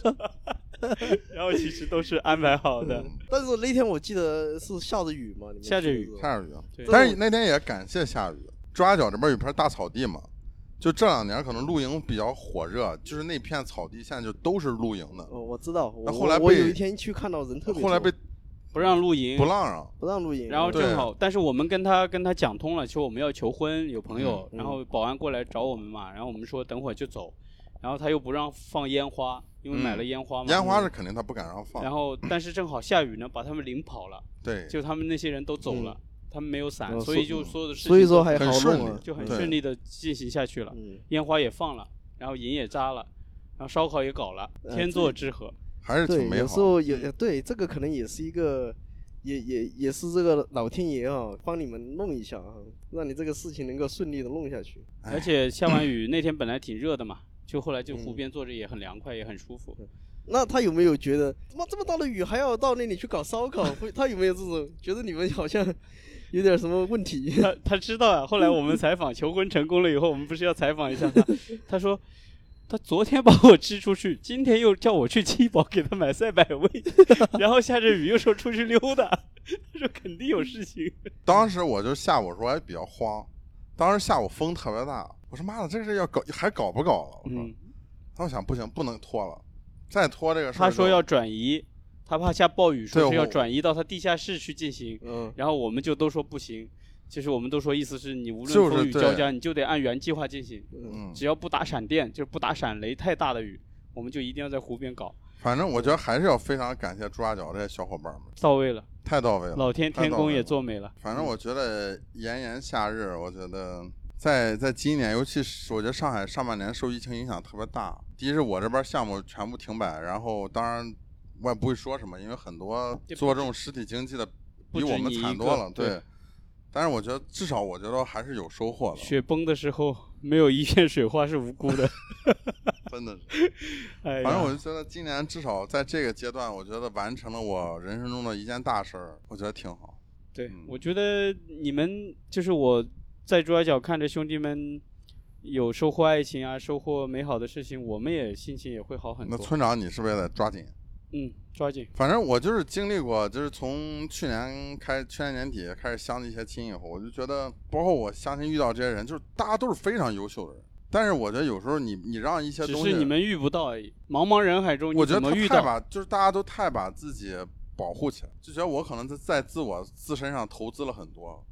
然后其实都是安排好的。但是那天我记得是下着雨嘛，你们下着雨下着雨，但是那天也感谢下雨。抓角这边有片大草地嘛，就这两年可能露营比较火热，就是那片草地现在就都是露营的。哦，我知道，我那后来我有一天去看到人特别多，后来被不让露营不，让让，不让露营，然后正好，但是我们跟他跟他讲通了，说我们要求婚，有朋友，嗯然后保安过来找我们嘛，然后我们说等会儿就走，然后他又不让放烟花，因为买了烟花嘛，烟花是肯定他不敢让放。然后但是正好下雨呢，把他们淋跑了，对，就他们那些人都走了，他们没有伞，哦所以所就所有的事情所以说还好很顺利弄啊，就很顺利的进行下去了，嗯，烟花也放了，然后营也扎了，然后烧烤也搞了，呃天作之合。还是，挺美好的。有时候也对这个可能也是一个。也也也是这个老天爷啊，帮你们弄一下啊，让你这个事情能够顺利的弄下去。哎而且下完雨那天本来挺热的嘛，就后来就湖嗯边坐着也很凉快，也很舒服。那他有没有觉得，妈这么大的雨还要到那里去搞烧烤？会他有没有这种觉得你们好像有点什么问题？他他知道啊，后来我们采访求婚成功了以后，我们不是要采访一下他？他说他昨天把我支出去，今天又叫我去七宝给他买赛百味，然后下着雨又说出去溜达，他说肯定有事情。当时我就下午的时候还比较慌，当时下午风特别大，我说妈的，这是要搞还搞不搞了？我说，嗯，他我想不行，不能拖了，再拖这个事儿。他说要转移，他怕下暴雨，说是要转移到他地下室去进行，嗯，然后我们就都说不行。其实我们都说，意思是你无论风雨交加，你就得按原计划进行，嗯，只要不打闪电，就是不打闪雷太大的雨，我们就一定要在湖边搞，反正我觉得还是要非常感谢朱家角这些小伙伴们，到位了，太到位了。老天天公也作美了。反正我觉得炎炎夏日，我觉得在在今年，尤其是我觉得上海上半年受疫情影响特别大。第一是我这边项目全部停摆，然后当然我也不会说什么，因为很多做这种实体经济的比我们惨多了，对对。但是我觉得至少我觉得还是有收获的，雪崩的时候，没有一片水花是无辜的。真的是。哎，反正我就觉得今年至少在这个阶段，我觉得完成了我人生中的一件大事儿，我觉得挺好。对嗯，我觉得你们就是我在朱家角看着兄弟们有收获爱情啊，收获美好的事情，我们也心情也会好很多。那村长，你是不是也得抓紧？嗯，抓紧。反正我就是经历过，就是从去年开，去年年底开始相这些亲以后，我就觉得，包括我相亲遇到这些人，就是大家都是非常优秀的人。但是我觉得有时候你你让一些东西，是你们遇不到而已。茫茫人海中，我觉得遇到？太把就是大家都太把自己保护起来，就觉得我可能在在自我自身上投资了很多。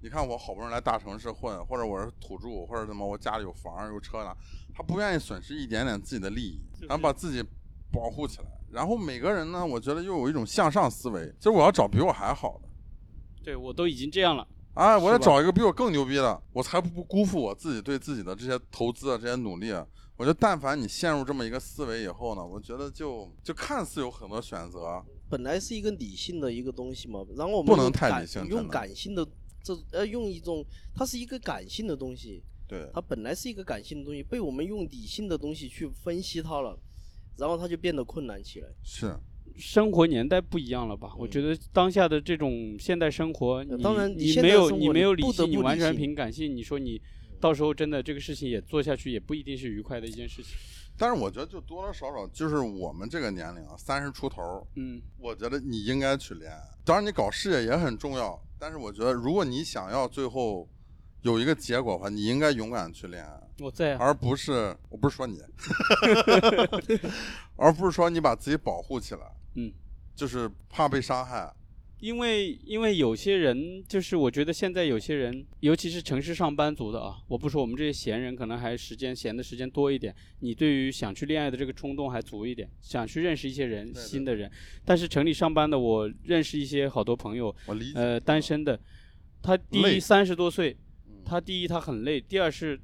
你看我好不容易来大城市混，或者我是土著，或者怎么我家里有房有车了，他不愿意损失一点点自己的利益，就是然后把自己保护起来。然后每个人呢，我觉得又有一种向上思维，就是我要找比我还好的。对我都已经这样了，哎，我要找一个比我更牛逼的，我才不辜负我自己对自己的这些投资啊，这些努力啊。我觉得，但凡你陷入这么一个思维以后呢，我觉得就就看似有很多选择，本来是一个理性的一个东西嘛，然后我们不能太理性用感性的这呃用一种，它是一个感性的东西，对，它本来是一个感性的东西，被我们用理性的东西去分析它了，然后它就变得困难起来。是生活年代不一样了吧？我觉得当下的这种现代生活，当然你你没有你没有理性，你完全凭感性，你说你到时候真的这个事情也做下去，也不一定是愉快的一件事情。但是我觉得就多多少少就是我们这个年龄啊，三十出头，嗯，我觉得你应该去恋爱。当然，你搞事业也很重要，但是我觉得如果你想要最后有一个结果的话，你应该勇敢去恋爱，我在啊，而不是我不是说你，而不是说你把自己保护起来，嗯，就是怕被伤害。因为因为有些人就是我觉得现在有些人，尤其是城市上班族的啊，我不说我们这些闲人，可能还时间闲的时间多一点，你对于想去恋爱的这个冲动还足一点，想去认识一些人对对新的人。但是城里上班的，我认识一些好多朋友，我理解。呃，单身的，他第累一三十多岁，嗯他第一他很累，第二是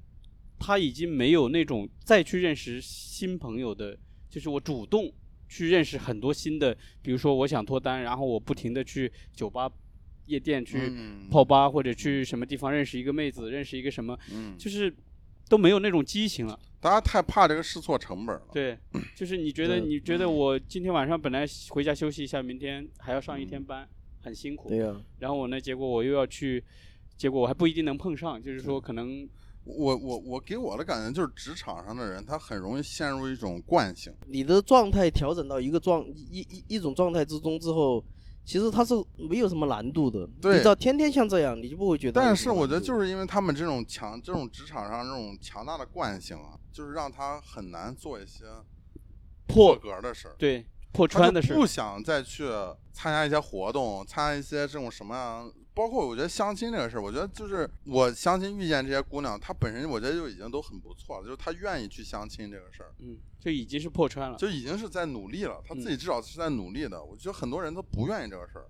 他已经没有那种再去认识新朋友的，就是我主动去认识很多新的，比如说我想脱单，然后我不停的去酒吧、夜店去嗯泡吧，或者去什么地方认识一个妹子，认识一个什么，嗯，就是都没有那种激情了。大家太怕这个试错成本了。对，就是你觉得你觉得我今天晚上本来回家休息一下，明天还要上一嗯天班，很辛苦。对呀、然后我呢，结果我又要去，结果我还不一定能碰上，就是说可能我我我给我的感觉就是职场上的人，他很容易陷入一种惯性。你的状态调整到一个状一一一种状态之中之后，其实他是没有什么难度的。对你知道天天像这样，你就不会觉得。但是我觉得就是因为他们这种强，这种职场上这种强大的惯性啊，就是让他很难做一些破格的事儿。对破他穿的事儿不想再去参加一些活动，参加一些这种什么样，包括我觉得相亲这个事儿，我觉得就是我相亲遇见这些姑娘，她本身我觉得就已经都很不错了，就是她愿意去相亲这个事儿，嗯，就已经是破穿了。就已经是在努力了，她自己嗯至少是在努力的。我觉得很多人都不愿意这个事儿，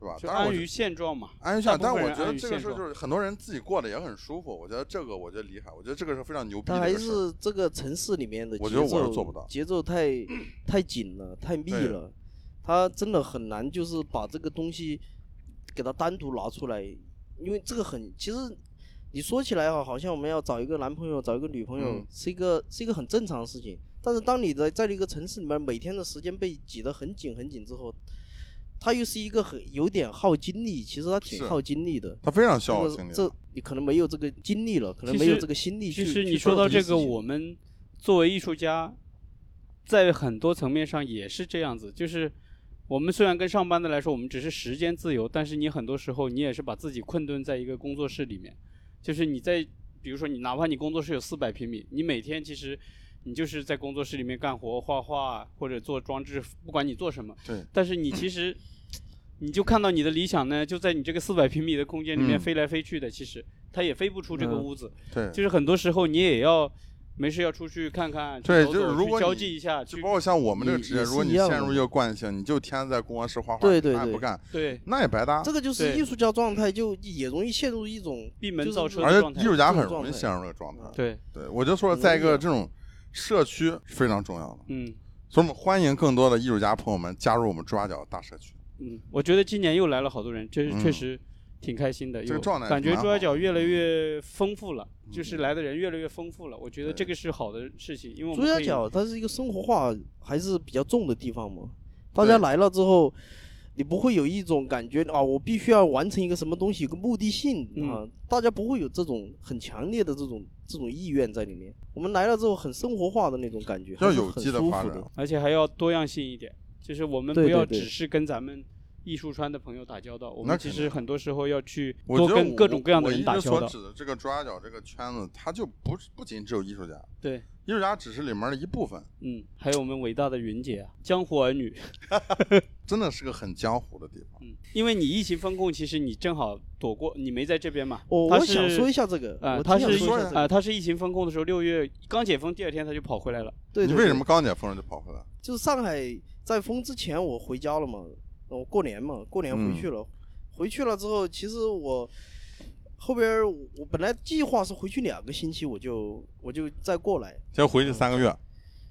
对吧？就安于现状嘛，安于现状，但我觉得这个事儿就是很多人自己过得也很舒服，我觉得这个我觉得厉害，我觉得这个是非常牛逼的它还。是这个城市里面的节奏，我觉得我是做不到节奏太 太紧了，太密了，他真的很难，就是把这个东西给他单独拿出来，因为这个很，其实你说起来哈，好像我们要找一个男朋友，找一个女朋友，嗯是一个是一个很正常的事情。但是当你的在这个城市里面，每天的时间被挤得很紧很紧之后，他又是一个很有点耗精力，其实他挺耗精力的。他非常消耗这精力。这你可能没有这个精力了，可能没有这个心力去。其实你说到这个，我们作为艺术家，在很多层面上也是这样子。就是我们虽然跟上班的来说，我们只是时间自由，但是你很多时候你也是把自己困顿在一个工作室里面。就是你在，比如说你哪怕你工作室有四百平米，你每天其实你就是在工作室里面干活、画画或者做装置，不管你做什么，对，但是你其实。你就看到你的理想呢，就在你这个四百平米的空间里面嗯飞来飞去的，其实它也飞不出这个嗯屋子。对，就是很多时候你也要没事要出去看看，对走走去就是如果你交际一下，就包括像我们这个职业，如果你陷入一个惯性，你就天天在工作室画画，对对对啥也不干，对那也白搭。这个就是艺术家状态，就也容易陷入一种闭门就是造车而且的状态艺。术家很容易陷入这个状态。对，对，我就说，在一个这种社区非常重要的，嗯所以我们欢迎更多的艺术家朋友们加入我们猪八角大社区。嗯，我觉得今年又来了好多人，这是嗯确实挺开心的。有这个状态感觉蛮好的朱家角越来越丰富了，就是嗯来的人越来越丰富了。我觉得这个是好的事情，因为我朱们可以家角，它是一个生活化还是比较重的地方嘛。大家来了之后，你不会有一种感觉啊，我必须要完成一个什么东西，有个目的性啊，大家不会有这种很强烈的这种这种意愿在里面。我们来了之后，很生活化的那种感觉，要有很舒服机的发展。而且还要多样性一点。就是我们不要只是跟咱们艺术圈的朋友打交道，我们其实很多时候要去多跟各种各样的人打交道。所指的这个朱家角这个圈子，它就不是不仅只有艺术家，对，艺术家只是里面的一部分，嗯，还有我们伟大的云姐啊，江湖儿女，真的是个很江湖的地方。嗯，因为你疫情封控，其实你正好躲过，你没在这边嘛。我我想说一下这个，啊、他是啊、想说一下这个，他是疫情封控的时候，六月刚解封，第二天他就跑回来了。对对对你为什么刚解封了就跑回来？就是上海在封之前我回家了嘛，我过年嘛，过年回去了，回去了之后，其实我后边儿我本来计划是回去两个星期，我就我就再过来，先回去三个月，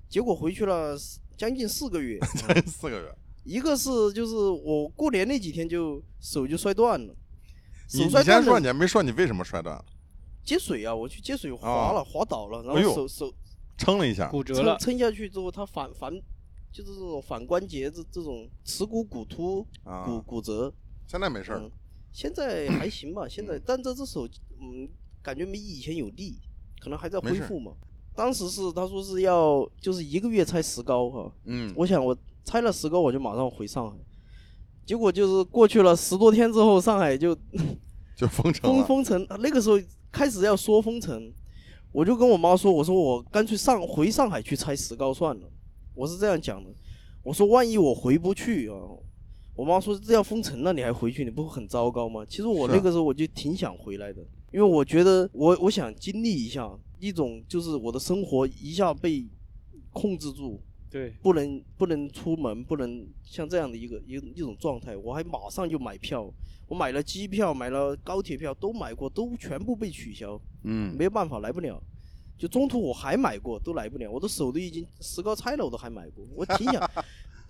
结果回去了将近四个月，将近四个月。一个是就是我过年那几天就手就摔断了，你你手摔断了先说，你还没说你为什么摔断了？接水啊，我去接水滑哦了，滑倒了，然后手手撑了一下，骨折了，撑撑下去之后，它反反就是这种反关节这这种耻骨骨突啊骨骨折，现在没事儿嗯，现在还行吧，现在但这只手嗯感觉没以前有力，可能还在恢复嘛。当时是他说是要就是一个月拆石膏哈，嗯，我想我拆了石膏我就马上回上海，结果就是过去了十多天之后，上海就 就封城。封封城，那个时候开始要说封城，我就跟我妈说，我说我干脆上回上海去拆石膏算了，我是这样讲的。我说万一我回不去啊，我妈说这要封城了你还回去，你不会很糟糕吗？其实我那个时候我就挺想回来的，因为我觉得我我想经历一下一种就是我的生活一下被控制住，对，不能不能出门，不能像这样的一个一一种状态，我还马上就买票，我买了机票，买了高铁票，都买过，都全部被取消，嗯，没有办法，来不了。就中途我还买过，都来不了，我的手都已经石膏拆了，我都还买过。我挺想，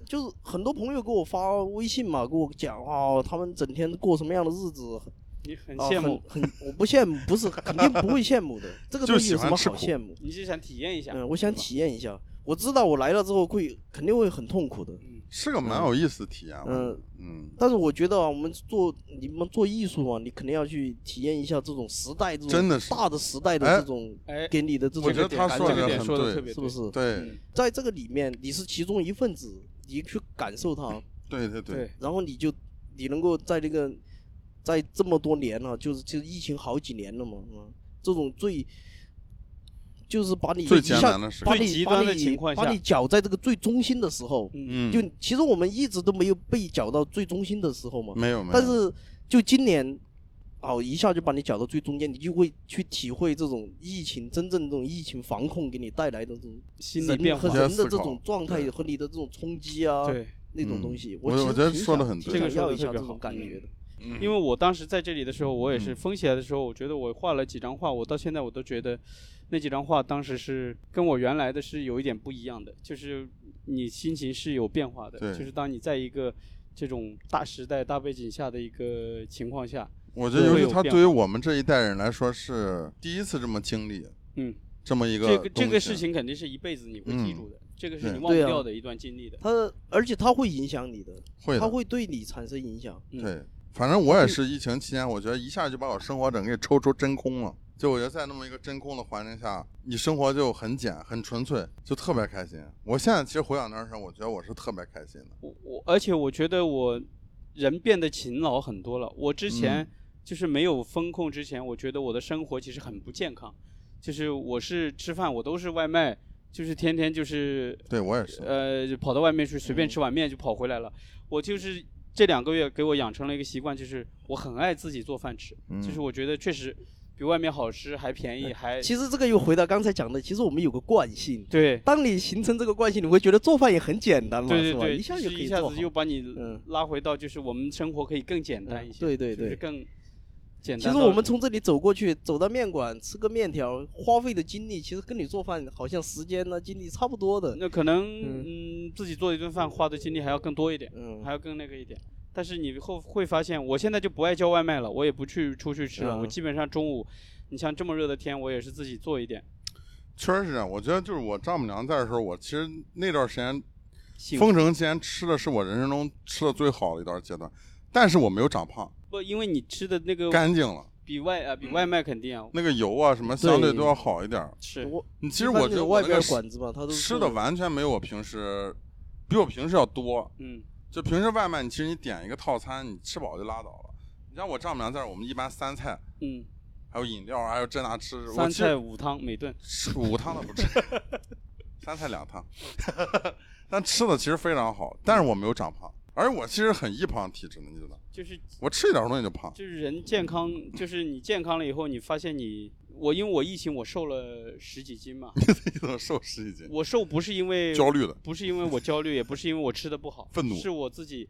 就是很多朋友给我发微信嘛，给我讲啊、他们整天过什么样的日子，你很啊羡慕，很很，我不羡慕，不是肯定不会羡慕的，这个东西有什么好羡慕？你是想体验一下。嗯，我想体验一下，我知道我来了之后会肯定会很痛苦的，是个蛮有意思的体验。嗯。嗯，但是我觉得啊，我们做你们做艺术嘛，你肯定要去体验一下这种时代这种真的是大的时代的哎这种哎，给你的这种我觉得他感觉是不是？对嗯。在这个里面，你是其中一份子，你去感受它，对对对，对，然后你就你能够在这个在这么多年了、就是就是疫情好几年了嘛，嗯，这种最就是把你最一下艰难的时把最极端的你把你情况下把你搅在这个最中心的时候，嗯，嗯，就其实我们一直都没有被搅到最中心的时候嘛，没有没有，但是就今年，哦，一下就把你搅到最中间，你就会去体会这种疫情真正这种疫情防控给你带来的这种心理变化和，人的这种状态和你的这种冲击啊，对，那种嗯东西，我其实我觉得说得很对挺这个说得想要一下这特别好种感觉的。嗯因为我当时在这里的时候，我也是嗯。封起来的时候，我觉得我画了几张画，我到现在我都觉得那几张画当时是跟我原来的是有一点不一样的，就是你心情是有变化的，就是当你在一个这种大时代、大背景下的一个情况下，我觉得尤其他对于我们这一代人来说是第一次这么经历嗯，这么一个这个这个事情肯定是一辈子你会记嗯住的，这个是你忘不掉的一段经历的。它而且它会影响你的，会的它会对你产生影响。嗯对，反正我也是疫情期间，我觉得一下就把我生活整个给抽出真空了。就我觉得在那么一个真空的环境下，你生活就很简很纯粹，就特别开心。我现在其实回想那时候，我觉得我是特别开心的。我我，而且我觉得我人变得勤劳很多了。我之前嗯就是没有风控之前，我觉得我的生活其实很不健康，就是我是吃饭我都是外卖，就是天天就是对我也是，呃跑到外面去随便吃碗面就跑回来了。我就是这两个月给我养成了一个习惯，就是我很爱自己做饭吃，嗯就是我觉得确实比外面好吃，还便宜，还其实这个又回到刚才讲的，其实我们有个惯性，对。当你形成这个惯性，你会觉得做饭也很简单嘛，是吧？对对对，一下就就是可以一下子。又把你嗯拉回到，就是我们生活可以更简单一些，嗯对对对就是更简单其。实我们从这里走过去，走到面馆吃个面条，花费的精力其实跟你做饭好像时间呢、精力差不多的。那可能嗯嗯自己做一顿饭花的精力还要更多一点，嗯还要更那个一点。但是你后会发现，我现在就不爱叫外卖了，我也不去出去吃了，嗯我基本上中午，你像这么热的天，我也是自己做一点。确实是这样。我觉得就是我丈母娘在的时候，我其实那段时间幸福封城期间吃的是我人生中吃的最好的一段阶段，但是我没有长胖，不，因为你吃的那个干净了，比外啊比外卖肯定啊那个油啊什么相对对都要好一点儿。是我你其实我觉得外边馆子嘛，他都是吃的完全没有我平时比我平时要多。嗯就平时外卖，你其实你点一个套餐，你吃饱就拉倒了。你像我丈母娘在这儿，我们一般三菜，嗯，还有饮料，还有这那吃。三菜五汤每顿。吃五汤的不吃，三菜两汤，但吃的其实非常好，但是我没有长胖，而且我其实很易胖体质的，你知道，就是我吃一点东西就胖。就是人健康，就是你健康了以后，你发现你我因为我疫情我瘦了十几斤嘛，你怎么瘦十几斤？我瘦不是因为焦虑的，不是因为我焦虑，也不是因为我吃的不好，愤怒是我自己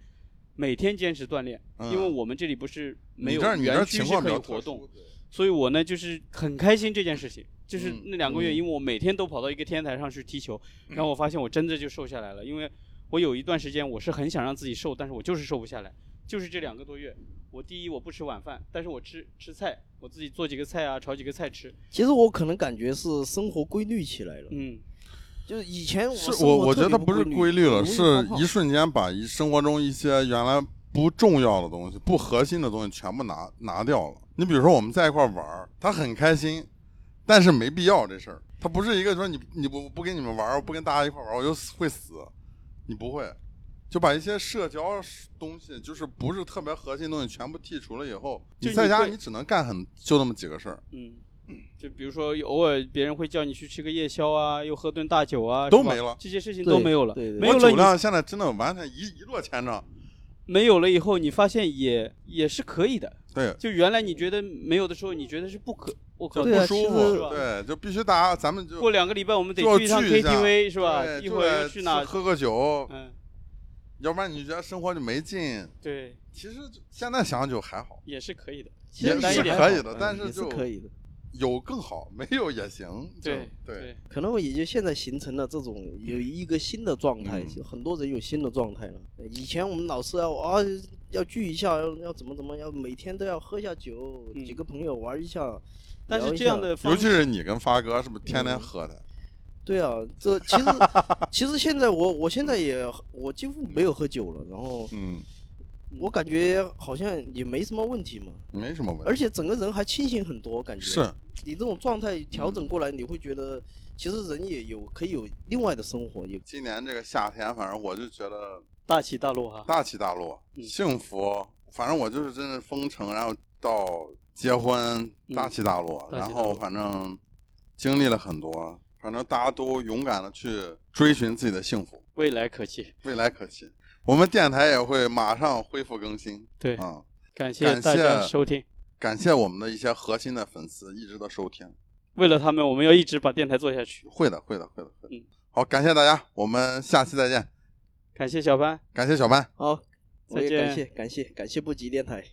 每天坚持锻炼，嗯因为我们这里不是没有你这儿你这儿园区是可以活动殊，，所以我呢就是很开心这件事情。就是嗯那两个月，嗯因为我每天都跑到一个天台上去踢球，然后我发现我真的就瘦下来了。因为我有一段时间我是很想让自己瘦，但是我就是瘦不下来。就是这两个多月，我第一我不吃晚饭，但是我吃吃菜，我自己做几个菜啊，炒几个菜吃。其实我可能感觉是生活规律起来了，嗯，就是以前是生活特我我觉得它不是规规律了，是一瞬间把一生活中一些原来不重要的东西、不核心的东西全部拿拿掉了。你比如说我们在一块玩儿，他很开心，但是没必要这事儿。他不是一个说你你不不跟你们玩儿，我不跟大家一块玩儿，我就死会死，你不会。就把一些社交东西，就是不是特别核心的东西全部剔除了以后，就你在家你只能干很就那么几个事儿，嗯，就比如说偶尔别人会叫你去吃个夜宵啊，又喝顿大酒啊，都没了这些事情都没有了。对没有了你酒量现在真的完全一一落千丈。没有了以后，你发现也也是可以的。对，就原来你觉得没有的时候，你觉得是不可，我靠，不舒服，对，就必须大家咱们就过两个礼拜我们得去一趟 KTV 是吧？一会儿去哪？喝个酒，嗯，要不然你觉得生活就没劲。对，其实就现在想想就还好，也是可以的。其实也是简单一点可以的但是就可以的。有更好，没有也行。对对，可能也就现在形成了这种有一个新的状态，很多人有新的状态了。以前我们老是要啊要聚一下，要要怎么怎么，要每天都要喝下酒，嗯几个朋友玩一下。但是这样的尤其是你跟发哥是不是天天嗯喝的？对啊，这其实 其实现在我我现在也我几乎没有喝酒了，然后嗯，我感觉好像也没什么问题嘛，没什么问题。而且整个人还清醒很多，感觉是你这种状态调整过来，你会觉得其实人也有可以有另外的生活，也今年这个夏天，反正我就觉得大起大落哈。大起大落，嗯幸福。反正我就是真的封城，然后到结婚，嗯大起大落，然后反正经历了很多，反正大家都勇敢的去追寻自己的幸福，未来可期。未来可期。我们电台也会马上恢复更新对，啊！感谢感大家谢收听。感谢我们的一些核心的粉丝一直的收听，为了他们，我们要一直把电台做下去。会的，会的，会的，会的。嗯好，感谢大家，我们下期再见。感谢小潘，感谢小潘。好，再见也感谢感谢感谢不吉电台。